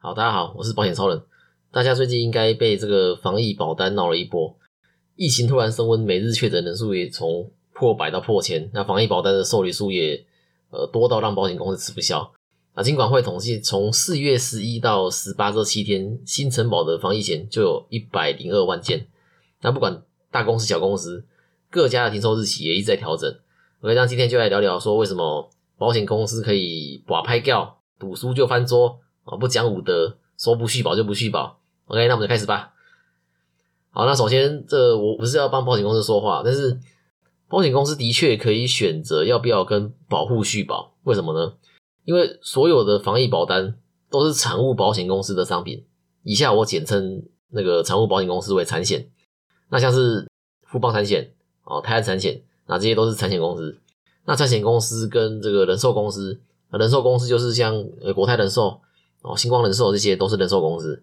好，大家好，我是保险超人。大家最近应该被这个防疫保单闹了一波，疫情突然升温，每日确诊人数也从破百到破千，那防疫保单的受理数也呃多到让保险公司吃不消。啊，金管会统计，从四月十一到十八这七天，新承保的防疫险就有一百零二万件。那不管大公司小公司，各家的停售日期也一直在调整。OK，那今天就来聊聊说，为什么保险公司可以把拍掉，赌输就翻桌。啊，不讲武德，说不续保就不续保。OK，那我们就开始吧。好，那首先，这我不是要帮保险公司说话，但是保险公司的确可以选择要不要跟保护续保。为什么呢？因为所有的防疫保单都是产物保险公司的商品。以下我简称那个产物保险公司为产险。那像是富邦产险、哦泰安产险，那这些都是产险公司。那产险公司跟这个人寿公司，人寿公司就是像呃国泰人寿。哦，星光人寿这些都是人寿公司。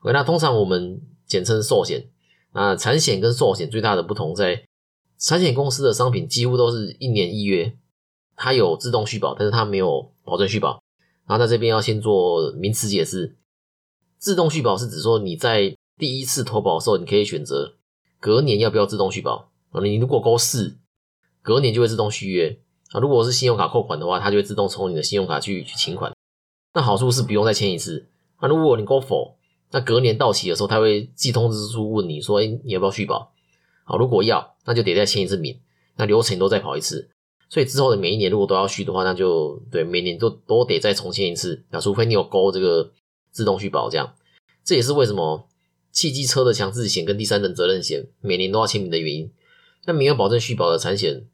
OK，那通常我们简称寿险。那产险跟寿险最大的不同在，产险公司的商品几乎都是一年一约，它有自动续保，但是它没有保证续保。然后在这边要先做名词解释，自动续保是指说你在第一次投保的时候，你可以选择隔年要不要自动续保啊。你如果勾四，隔年就会自动续约啊。如果是信用卡扣款的话，它就会自动从你的信用卡去去清款。那好处是不用再签一次。那如果你勾否，那隔年到期的时候，他会寄通知书问你说：“哎，你要不要续保？”好，如果要，那就得再签一次名，那流程都再跑一次。所以之后的每一年如果都要续的话，那就对每年都都得再重签一次。那除非你有勾这个自动续保，这样这也是为什么汽机车的强制险跟第三人责任险每年都要签名的原因。那没有保证续保的产险，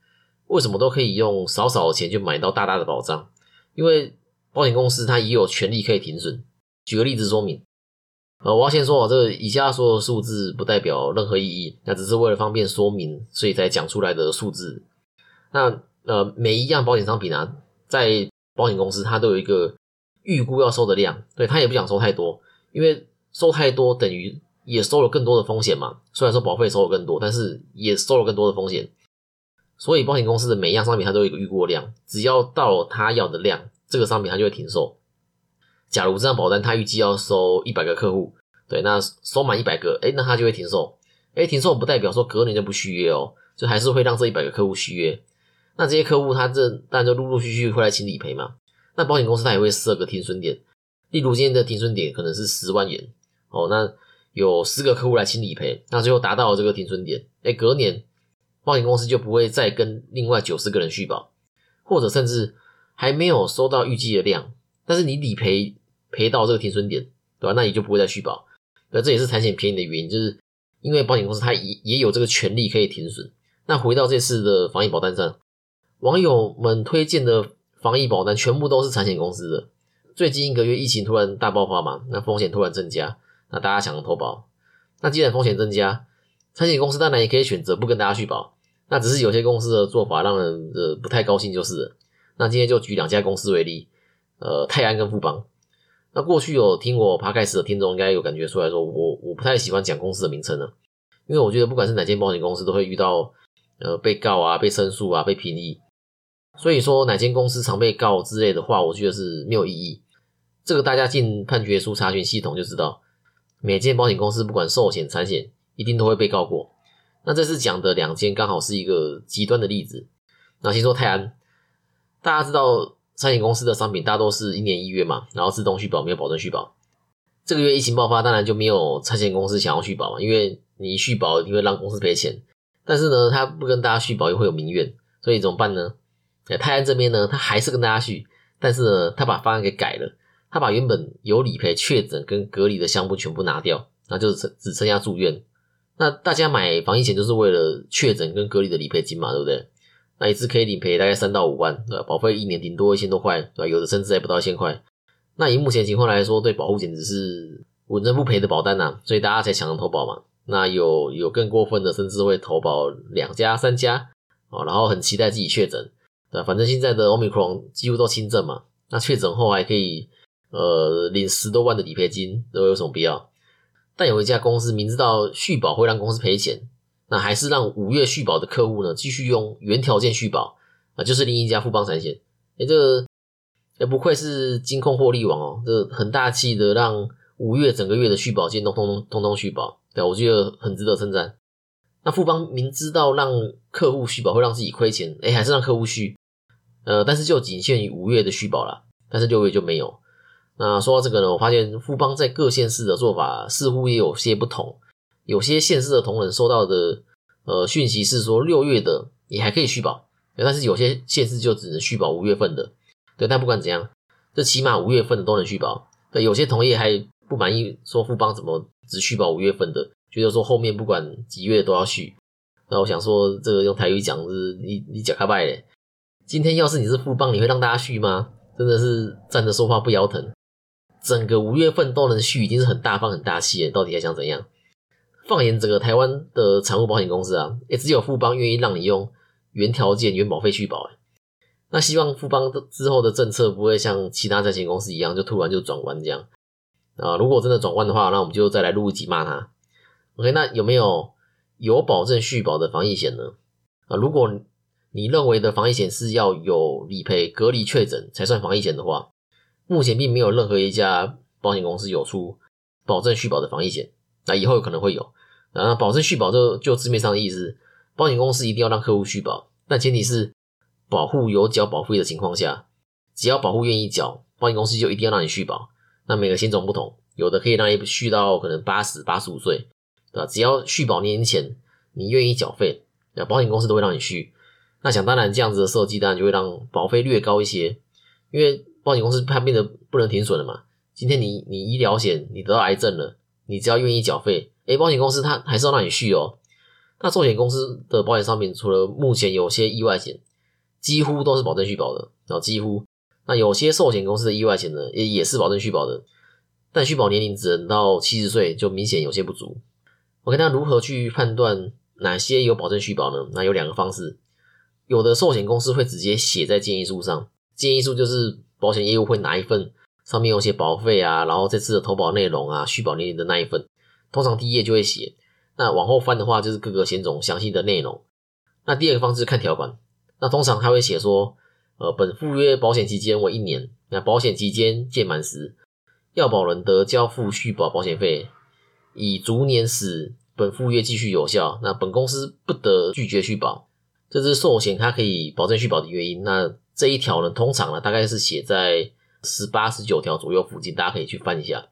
为什么都可以用少少的钱就买到大大的保障？因为保险公司它也有权利可以停损。举个例子说明，呃，我要先说，这个以下所有数字不代表任何意义，那只是为了方便说明，所以才讲出来的数字。那呃，每一样保险商品啊，在保险公司它都有一个预估要收的量，对，他也不想收太多，因为收太多等于也收了更多的风险嘛。虽然说保费收了更多，但是也收了更多的风险。所以保险公司的每一样商品它都有一个预估量，只要到他要的量。这个商品它就会停售。假如这张保单它预计要收一百个客户，对，那收满一百个，哎，那它就会停售。哎，停售不代表说隔年就不续约哦，就还是会让这一百个客户续约。那这些客户他这当然就陆陆续续会来请理赔嘛。那保险公司它也会设个停损点，例如今天的停损点可能是十万元哦，那有十个客户来请理赔，那最后达到这个停损点，哎，隔年保险公司就不会再跟另外九十个人续保，或者甚至。还没有收到预计的量，但是你理赔赔到这个停损点，对吧？那你就不会再续保。那这也是产险便宜的原因，就是因为保险公司它也也有这个权利可以停损。那回到这次的防疫保单上，网友们推荐的防疫保单全部都是产险公司的。最近一个月疫情突然大爆发嘛，那风险突然增加，那大家想要投保。那既然风险增加，产险公司当然也可以选择不跟大家续保。那只是有些公司的做法让人呃不太高兴，就是了。那今天就举两家公司为例，呃，泰安跟富邦。那过去有听我爬开始的听众应该有感觉出来说，我我不太喜欢讲公司的名称呢，因为我觉得不管是哪间保险公司都会遇到呃被告啊、被申诉啊、被评议，所以说哪间公司常被告之类的话，我觉得是没有意义。这个大家进判决书查询系统就知道，每间保险公司不管寿险、产险，一定都会被告过。那这次讲的两间刚好是一个极端的例子。那先说泰安。大家知道，餐饮公司的商品大多是一年一月嘛，然后自动续保，没有保证续保。这个月疫情爆发，当然就没有餐险公司想要续保嘛，因为你续保一定会让公司赔钱。但是呢，他不跟大家续保又会有民怨，所以怎么办呢？泰安这边呢，他还是跟大家续，但是呢，他把方案给改了，他把原本有理赔、确诊跟隔离的项目全部拿掉，那就是只剩下住院。那大家买防疫险就是为了确诊跟隔离的理赔金嘛，对不对？那一次可以理赔大概三到五万，对吧？保费一年顶多一千多块，对吧？有的甚至还不到一千块。那以目前情况来说，对保护简直是稳赚不赔的保单呐，所以大家才抢着投保嘛。那有有更过分的，甚至会投保两家、三家啊，然后很期待自己确诊，对吧？反正现在的 Omicron 几乎都轻症嘛，那确诊后还可以呃领十多万的理赔金，都有什么必要？但有一家公司明知道续保会让公司赔钱。那还是让五月续保的客户呢，继续用原条件续保啊，就是另一家富邦产险。哎，这个也不愧是金控获利王哦，这很大气的让五月整个月的续保金都通通通通续保，对，我觉得很值得称赞。那富邦明知道让客户续保会让自己亏钱，哎，还是让客户续，呃，但是就仅限于五月的续保了，但是六月就没有。那说到这个呢，我发现富邦在各县市的做法似乎也有些不同，有些县市的同仁收到的呃讯息是说六月的也还可以续保，但是有些县市就只能续保五月份的。对，但不管怎样，这起码五月份的都能续保。对，有些同业还不满意，说富邦怎么只续保五月份的，觉得说后面不管几月都要续。那我想说，这个用台语讲是，你你假开拜嘞。今天要是你是富邦，你会让大家续吗？真的是站着说话不腰疼。整个五月份都能续，已经是很大方、很大气了。到底还想怎样？放眼整个台湾的产物保险公司啊，也只有富邦愿意让你用原条件、原保费续保。那希望富邦之后的政策不会像其他在险公司一样，就突然就转弯这样啊。如果真的转弯的话，那我们就再来录一集骂他。OK，那有没有有保证续保的防疫险呢？啊，如果你认为的防疫险是要有理赔、隔离确诊才算防疫险的话，目前并没有任何一家保险公司有出保证续保的防疫险。那以后有可能会有。那保证续保就就字面上的意思，保险公司一定要让客户续保，但前提是。保护有缴保费的情况下，只要保护愿意缴，保险公司就一定要让你续保。那每个险种不同，有的可以让你续到可能八十八十五岁，对吧？只要续保年前你愿意缴费，那保险公司都会让你续。那想当然，这样子的设计当然就会让保费略高一些，因为保险公司它变得不能停损了嘛。今天你你医疗险你得到癌症了，你只要愿意缴费，诶，保险公司它还是要让你续哦。那寿险公司的保险商品除了目前有些意外险。几乎都是保证续保的，然后几乎那有些寿险公司的意外险呢，也也是保证续保的，但续保年龄只能到七十岁，就明显有些不足。OK，那如何去判断哪些有保证续保呢？那有两个方式，有的寿险公司会直接写在建议书上，建议书就是保险业务会拿一份，上面有些保费啊，然后这次的投保内容啊，续保年龄的那一份，通常第一页就会写，那往后翻的话就是各个险种详细的内容。那第二个方式看条款。那通常他会写说，呃，本附约保险期间为一年，那保险期间届满时，要保人得交付续保保险费，以逐年使本附约继续有效。那本公司不得拒绝续保，这是寿险它可以保证续保的原因。那这一条呢，通常呢大概是写在十八、十九条左右附近，大家可以去翻一下。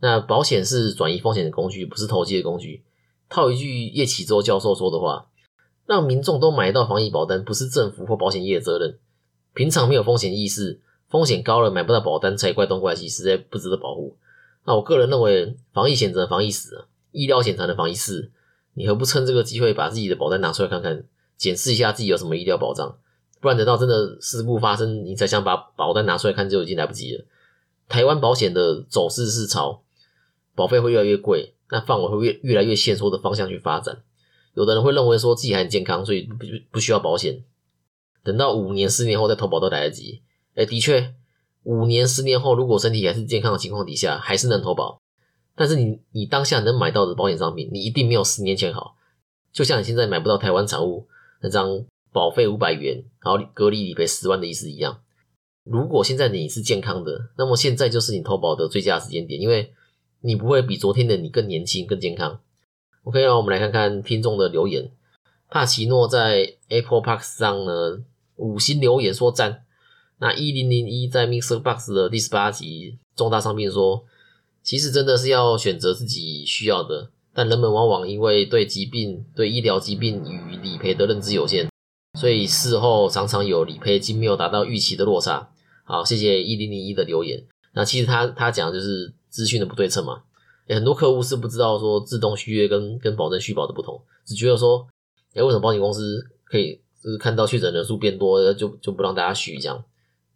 那保险是转移风险的工具，不是投机的工具。套一句叶启洲教授说的话。让民众都买到防疫保单，不是政府或保险业的责任。平常没有风险意识，风险高了买不到保单才怪东怪西，实在不值得保护。那我个人认为，防疫险则防疫死，医疗险才能防疫死。你何不趁这个机会把自己的保单拿出来看看，检视一下自己有什么医疗保障？不然等到真的事故发生，你才想把保单拿出来看，就已经来不及了。台湾保险的走势是朝保费会越来越贵，那范围会越越来越限缩的方向去发展。有的人会认为说自己很健康，所以不不需要保险。等到五年、十年后再投保都来得及。哎，的确，五年、十年后如果身体还是健康的情况底下，还是能投保。但是你你当下能买到的保险商品，你一定没有十年前好。就像你现在买不到台湾产物那张保费五百元，然后隔离理赔十万的意思一样。如果现在你是健康的，那么现在就是你投保的最佳时间点，因为你不会比昨天的你更年轻、更健康。OK，那我们来看看听众的留言。帕奇诺在 Apple Park 上呢五星留言说赞。那一零零一在 Mixer Box 的第十八集重大伤病说，其实真的是要选择自己需要的，但人们往往因为对疾病、对医疗疾病与理赔的认知有限，所以事后常常有理赔金没有达到预期的落差。好，谢谢一零零一的留言。那其实他他讲的就是资讯的不对称嘛。很多客户是不知道说自动续约跟跟保证续保的不同，只觉得说，哎，为什么保险公司可以就是看到确诊人数变多，就就不让大家续这样？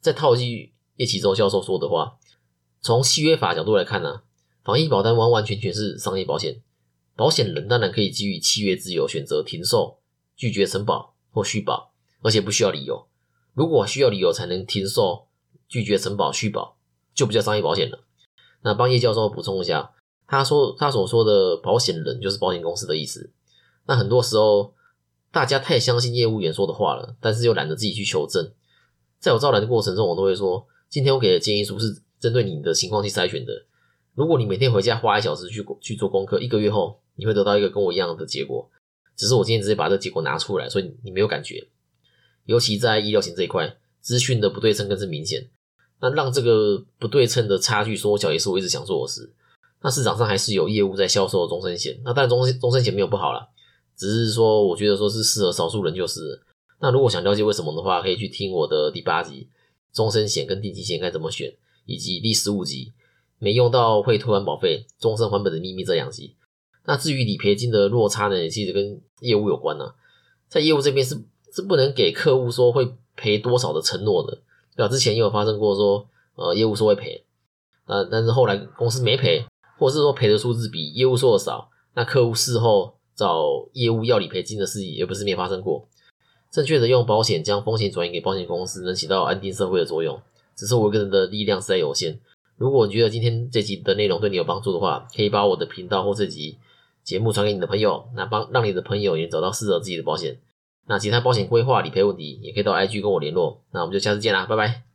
再套一句叶启洲教授说的话，从契约法角度来看呢，防疫保单完完全全是商业保险，保险人当然可以基于契约自由选择停售、拒绝承保或续保，而且不需要理由。如果需要理由才能停售、拒绝承保、续保，就不叫商业保险了。那帮叶教授补充一下。他说他所说的保险人就是保险公司的意思。那很多时候大家太相信业务员说的话了，但是又懒得自己去求证。在我招揽的过程中，我都会说，今天我给的建议书是针对你的情况去筛选的。如果你每天回家花一小时去去做功课，一个月后你会得到一个跟我一样的结果。只是我今天直接把这个结果拿出来，所以你没有感觉。尤其在医疗险这一块，资讯的不对称更是明显。那让这个不对称的差距缩小，也是我一直想做的事。那市场上还是有业务在销售终身险，那当然终终身险没有不好啦，只是说我觉得说是适合少数人就是。那如果想了解为什么的话，可以去听我的第八集终身险跟定期险该怎么选，以及第十五集没用到会退还保费、终身还本的秘密这两集。那至于理赔金的落差呢，其实跟业务有关呢，在业务这边是是不能给客户说会赔多少的承诺的。对吧？之前也有发生过说，呃，业务说会赔，呃，但是后来公司没赔，或者是说赔的数字比业务说的少，那客户事后找业务要理赔金的事情也不是没发生过。正确的用保险将风险转移给保险公司，能起到安定社会的作用。只是我一个人的力量实在有限。如果你觉得今天这集的内容对你有帮助的话，可以把我的频道或这集节目传给你的朋友，那帮让你的朋友也找到适合自己的保险。那其他保险规划、理赔问题，也可以到 IG 跟我联络。那我们就下次见啦，拜拜。